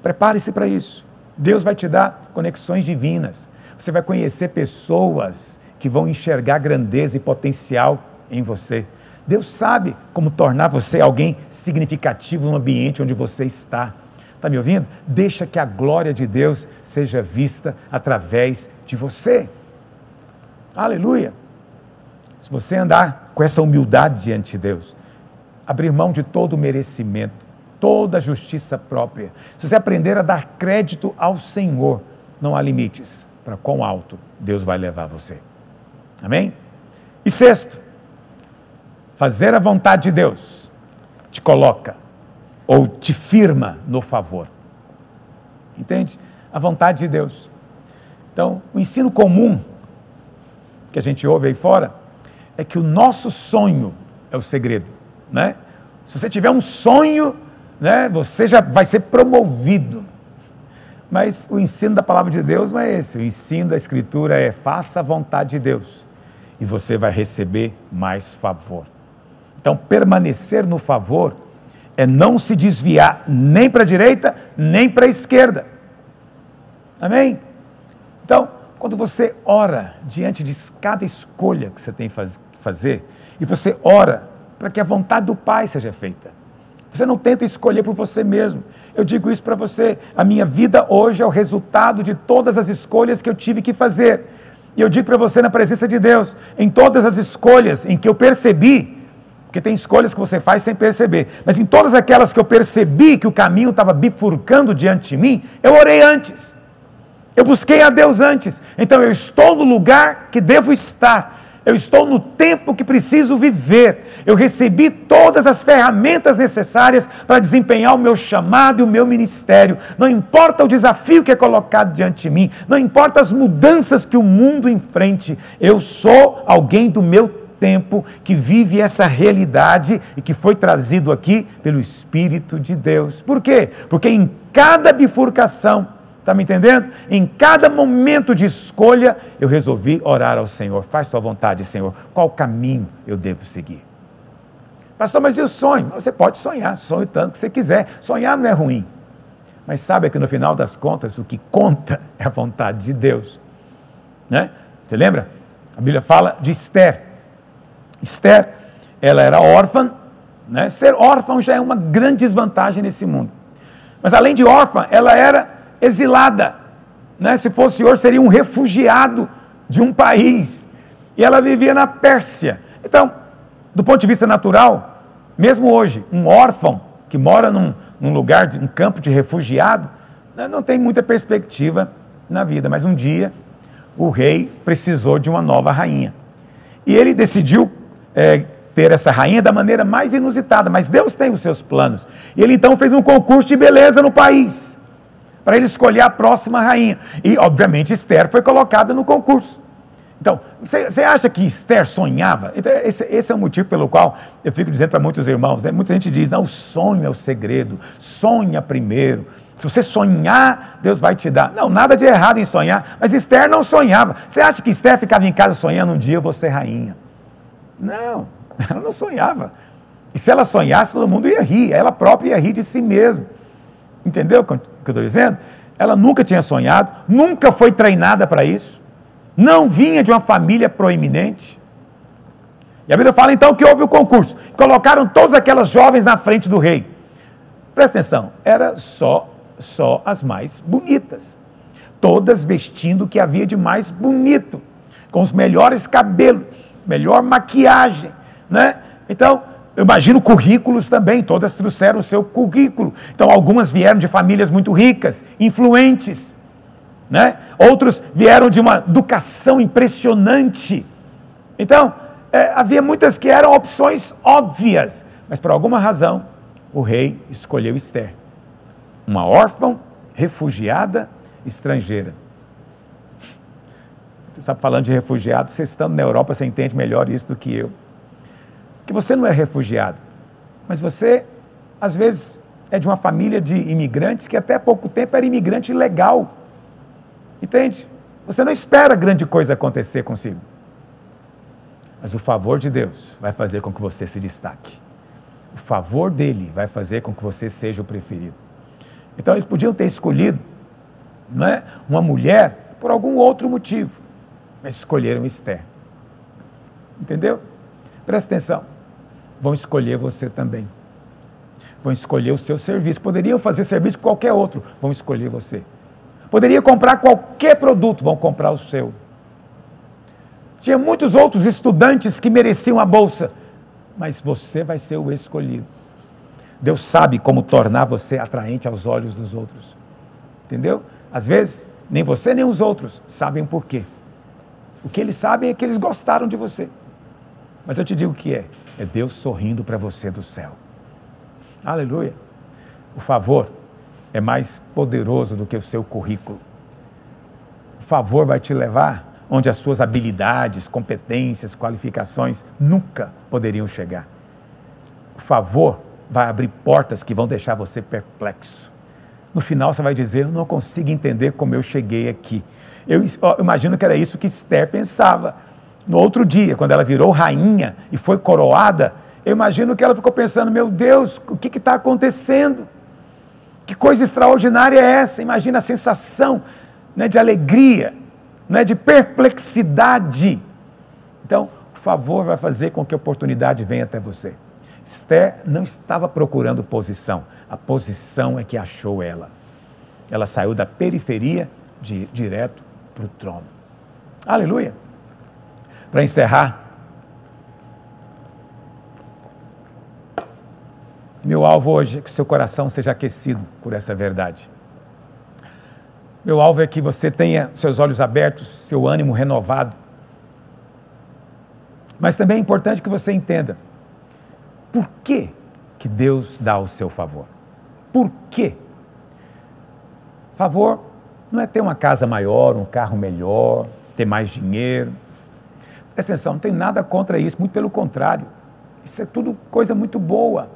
Prepare-se para isso. Deus vai te dar conexões divinas você vai conhecer pessoas que vão enxergar grandeza e potencial em você. Deus sabe como tornar você alguém significativo no ambiente onde você está. Está me ouvindo? Deixa que a glória de Deus seja vista através de você. Aleluia! Se você andar com essa humildade diante de Deus, abrir mão de todo o merecimento, toda a justiça própria, se você aprender a dar crédito ao Senhor, não há limites para quão alto Deus vai levar você. Amém? E sexto, fazer a vontade de Deus te coloca ou te firma no favor. Entende? A vontade de Deus. Então, o ensino comum que a gente ouve aí fora é que o nosso sonho é o segredo, né? Se você tiver um sonho, né, você já vai ser promovido. Mas o ensino da palavra de Deus não é esse. O ensino da Escritura é faça a vontade de Deus e você vai receber mais favor. Então, permanecer no favor é não se desviar nem para a direita, nem para a esquerda. Amém? Então, quando você ora diante de cada escolha que você tem que fazer, e você ora para que a vontade do Pai seja feita. Você não tenta escolher por você mesmo. Eu digo isso para você. A minha vida hoje é o resultado de todas as escolhas que eu tive que fazer. E eu digo para você, na presença de Deus, em todas as escolhas em que eu percebi, porque tem escolhas que você faz sem perceber, mas em todas aquelas que eu percebi que o caminho estava bifurcando diante de mim, eu orei antes. Eu busquei a Deus antes. Então eu estou no lugar que devo estar eu estou no tempo que preciso viver. Eu recebi todas as ferramentas necessárias para desempenhar o meu chamado e o meu ministério. Não importa o desafio que é colocado diante de mim, não importa as mudanças que o mundo enfrente, eu sou alguém do meu tempo que vive essa realidade e que foi trazido aqui pelo Espírito de Deus. Por quê? Porque em cada bifurcação, Está me entendendo? Em cada momento de escolha, eu resolvi orar ao Senhor. Faz tua vontade, Senhor. Qual caminho eu devo seguir? Pastor, mas e o sonho? Você pode sonhar, sonhe tanto que você quiser. Sonhar não é ruim. Mas sabe que no final das contas, o que conta *laughs* é a vontade de Deus. Né? Você lembra? A Bíblia fala de Esther. Esther, ela era órfã. Né? Ser órfã já é uma grande desvantagem nesse mundo. Mas além de órfã, ela era exilada. Né? Se fosse hoje, seria um refugiado de um país. E ela vivia na Pérsia. Então, do ponto de vista natural, mesmo hoje, um órfão que mora num, num lugar, de, um campo de refugiado, né, não tem muita perspectiva na vida. Mas um dia, o rei precisou de uma nova rainha. E ele decidiu é, ter essa rainha da maneira mais inusitada. Mas Deus tem os seus planos. E ele então fez um concurso de beleza no país para ele escolher a próxima rainha. E, obviamente, Esther foi colocada no concurso. Então, você acha que Esther sonhava? Então, esse, esse, é o motivo pelo qual eu fico dizendo para muitos irmãos, né? muita gente diz, não, o sonho é o segredo, sonha primeiro. Se você sonhar, Deus vai te dar. Não, nada de errado em sonhar, mas Esther não sonhava. Você acha que Esther ficava em casa sonhando um dia eu vou ser rainha? Não, *laughs* ela não sonhava. E se ela sonhasse, todo mundo ia rir, ela própria ia rir de si mesma. Entendeu o que eu estou dizendo? Ela nunca tinha sonhado, nunca foi treinada para isso, não vinha de uma família proeminente. E a Bíblia fala então que houve o concurso. Colocaram todas aquelas jovens na frente do rei. Presta atenção, era só, só as mais bonitas. Todas vestindo o que havia de mais bonito, com os melhores cabelos, melhor maquiagem, né? Então, eu imagino currículos também, todas trouxeram o seu currículo. Então, algumas vieram de famílias muito ricas, influentes, né? outros vieram de uma educação impressionante. Então, é, havia muitas que eram opções óbvias, mas por alguma razão, o rei escolheu Esther, uma órfã, refugiada, estrangeira. Você sabe, falando de refugiado, você estando na Europa, você entende melhor isso do que eu que você não é refugiado, mas você, às vezes, é de uma família de imigrantes que até pouco tempo era imigrante legal. Entende? Você não espera grande coisa acontecer consigo. Mas o favor de Deus vai fazer com que você se destaque. O favor dele vai fazer com que você seja o preferido. Então eles podiam ter escolhido não é, uma mulher por algum outro motivo, mas escolheram Esther. Entendeu? Presta atenção vão escolher você também. Vão escolher o seu serviço. Poderiam fazer serviço com qualquer outro, vão escolher você. Poderia comprar qualquer produto, vão comprar o seu. Tinha muitos outros estudantes que mereciam a bolsa, mas você vai ser o escolhido. Deus sabe como tornar você atraente aos olhos dos outros. Entendeu? Às vezes, nem você nem os outros sabem por quê. O que eles sabem é que eles gostaram de você. Mas eu te digo o que é. É Deus sorrindo para você do céu. Aleluia. O favor é mais poderoso do que o seu currículo. O favor vai te levar onde as suas habilidades, competências, qualificações nunca poderiam chegar. O favor vai abrir portas que vão deixar você perplexo. No final você vai dizer: Eu não consigo entender como eu cheguei aqui. Eu, eu imagino que era isso que Esther pensava no outro dia, quando ela virou rainha e foi coroada, eu imagino que ela ficou pensando: meu Deus, o que está acontecendo? Que coisa extraordinária é essa? Imagina a sensação né, de alegria, não é de perplexidade. Então, o favor vai fazer com que a oportunidade venha até você. Esther não estava procurando posição, a posição é que achou ela. Ela saiu da periferia de, direto para o trono. Aleluia! Para encerrar, meu alvo hoje é que seu coração seja aquecido por essa verdade. Meu alvo é que você tenha seus olhos abertos, seu ânimo renovado. Mas também é importante que você entenda por que, que Deus dá o seu favor. Por quê? Favor não é ter uma casa maior, um carro melhor, ter mais dinheiro. Presta atenção, não tem nada contra isso, muito pelo contrário. Isso é tudo coisa muito boa.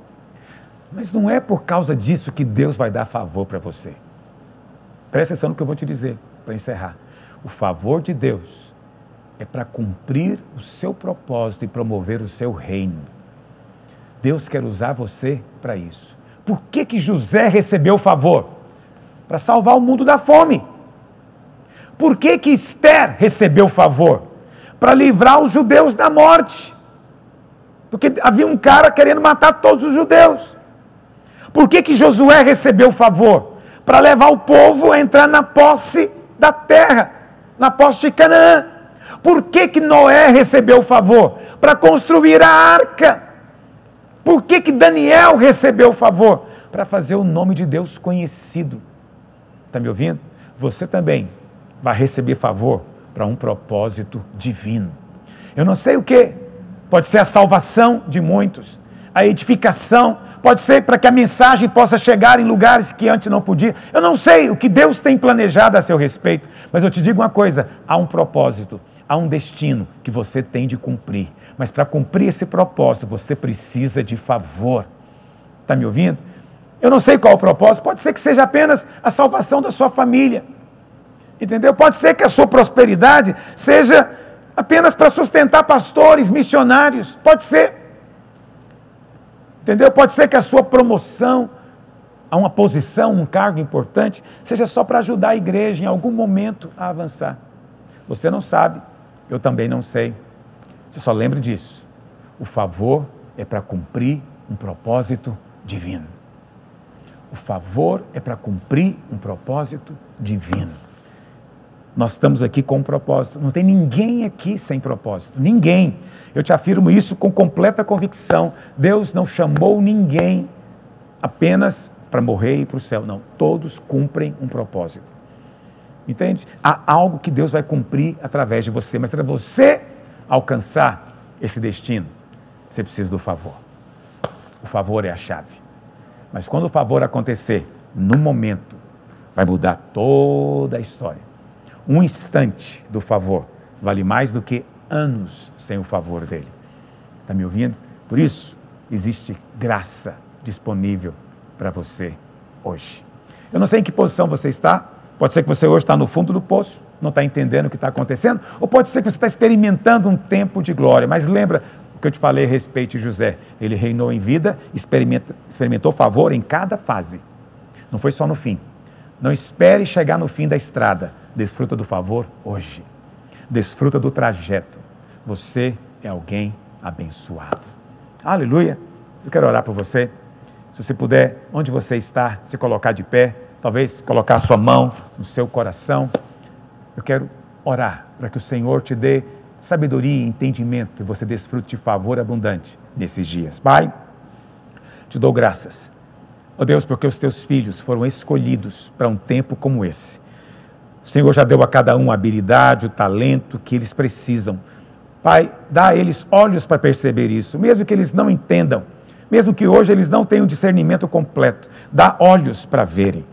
Mas não é por causa disso que Deus vai dar favor para você. Presta atenção no que eu vou te dizer para encerrar. O favor de Deus é para cumprir o seu propósito e promover o seu reino. Deus quer usar você para isso. Por que, que José recebeu o favor? Para salvar o mundo da fome. Por que, que Esther recebeu o favor? Para livrar os judeus da morte. Porque havia um cara querendo matar todos os judeus. Por que, que Josué recebeu o favor? para levar o povo a entrar na posse da terra, na posse de Canaã. Por que, que Noé recebeu o favor? Para construir a arca. Por que, que Daniel recebeu o favor? Para fazer o nome de Deus conhecido. Está me ouvindo? Você também vai receber favor para um propósito divino. Eu não sei o que, pode ser a salvação de muitos, a edificação pode ser para que a mensagem possa chegar em lugares que antes não podia. Eu não sei o que Deus tem planejado a seu respeito, mas eu te digo uma coisa: há um propósito, há um destino que você tem de cumprir. Mas para cumprir esse propósito, você precisa de favor. Está me ouvindo? Eu não sei qual o propósito, pode ser que seja apenas a salvação da sua família. Entendeu? Pode ser que a sua prosperidade seja apenas para sustentar pastores, missionários. Pode ser. Entendeu? Pode ser que a sua promoção a uma posição, um cargo importante, seja só para ajudar a igreja em algum momento a avançar. Você não sabe, eu também não sei. Você só lembre disso. O favor é para cumprir um propósito divino. O favor é para cumprir um propósito divino. Nós estamos aqui com um propósito. Não tem ninguém aqui sem propósito. Ninguém. Eu te afirmo isso com completa convicção. Deus não chamou ninguém apenas para morrer e para o céu. Não. Todos cumprem um propósito. Entende? Há algo que Deus vai cumprir através de você, mas para você alcançar esse destino, você precisa do favor. O favor é a chave. Mas quando o favor acontecer, no momento, vai mudar toda a história. Um instante do favor vale mais do que anos sem o favor dele. Está me ouvindo? Por isso, existe graça disponível para você hoje. Eu não sei em que posição você está. Pode ser que você hoje está no fundo do poço, não está entendendo o que está acontecendo, ou pode ser que você está experimentando um tempo de glória. Mas lembra o que eu te falei a respeito de José. Ele reinou em vida, experimentou favor em cada fase. Não foi só no fim. Não espere chegar no fim da estrada desfruta do favor hoje. Desfruta do trajeto. Você é alguém abençoado. Aleluia. Eu quero orar por você. Se você puder, onde você está, se colocar de pé, talvez colocar sua mão no seu coração. Eu quero orar para que o Senhor te dê sabedoria e entendimento e você desfrute de favor abundante nesses dias. Pai, te dou graças. Ó oh Deus, porque os teus filhos foram escolhidos para um tempo como esse. O Senhor já deu a cada um a habilidade, o talento que eles precisam. Pai, dá a eles olhos para perceber isso, mesmo que eles não entendam, mesmo que hoje eles não tenham discernimento completo, dá olhos para verem.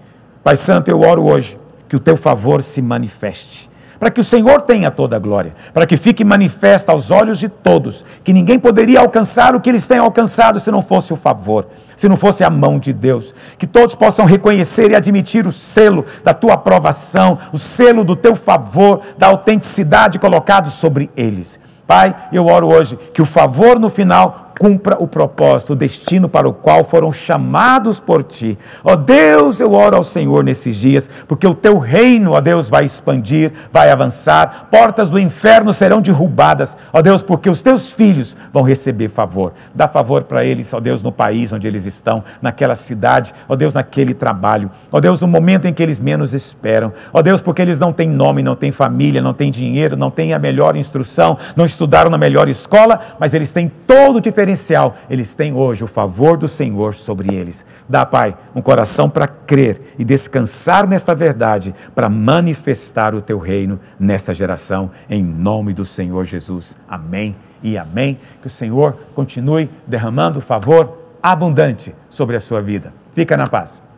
Pai Santo, eu oro hoje que o teu favor se manifeste para que o Senhor tenha toda a glória, para que fique manifesta aos olhos de todos que ninguém poderia alcançar o que eles têm alcançado se não fosse o favor, se não fosse a mão de Deus. Que todos possam reconhecer e admitir o selo da tua aprovação, o selo do teu favor, da autenticidade colocado sobre eles. Pai, eu oro hoje que o favor no final cumpra o propósito, o destino para o qual foram chamados por ti. Ó Deus, eu oro ao Senhor nesses dias, porque o teu reino, ó Deus, vai expandir, vai avançar, portas do inferno serão derrubadas, ó Deus, porque os teus filhos vão receber favor. Dá favor para eles, ó Deus, no país onde eles estão, naquela cidade, ó Deus, naquele trabalho, ó Deus, no momento em que eles menos esperam, ó Deus, porque eles não têm nome, não têm família, não têm dinheiro, não têm a melhor instrução, não estudaram na melhor escola, mas eles têm todo o diferencial diferencial, eles têm hoje o favor do Senhor sobre eles. Dá, Pai, um coração para crer e descansar nesta verdade, para manifestar o teu reino nesta geração, em nome do Senhor Jesus. Amém e amém. Que o Senhor continue derramando favor abundante sobre a sua vida. Fica na paz.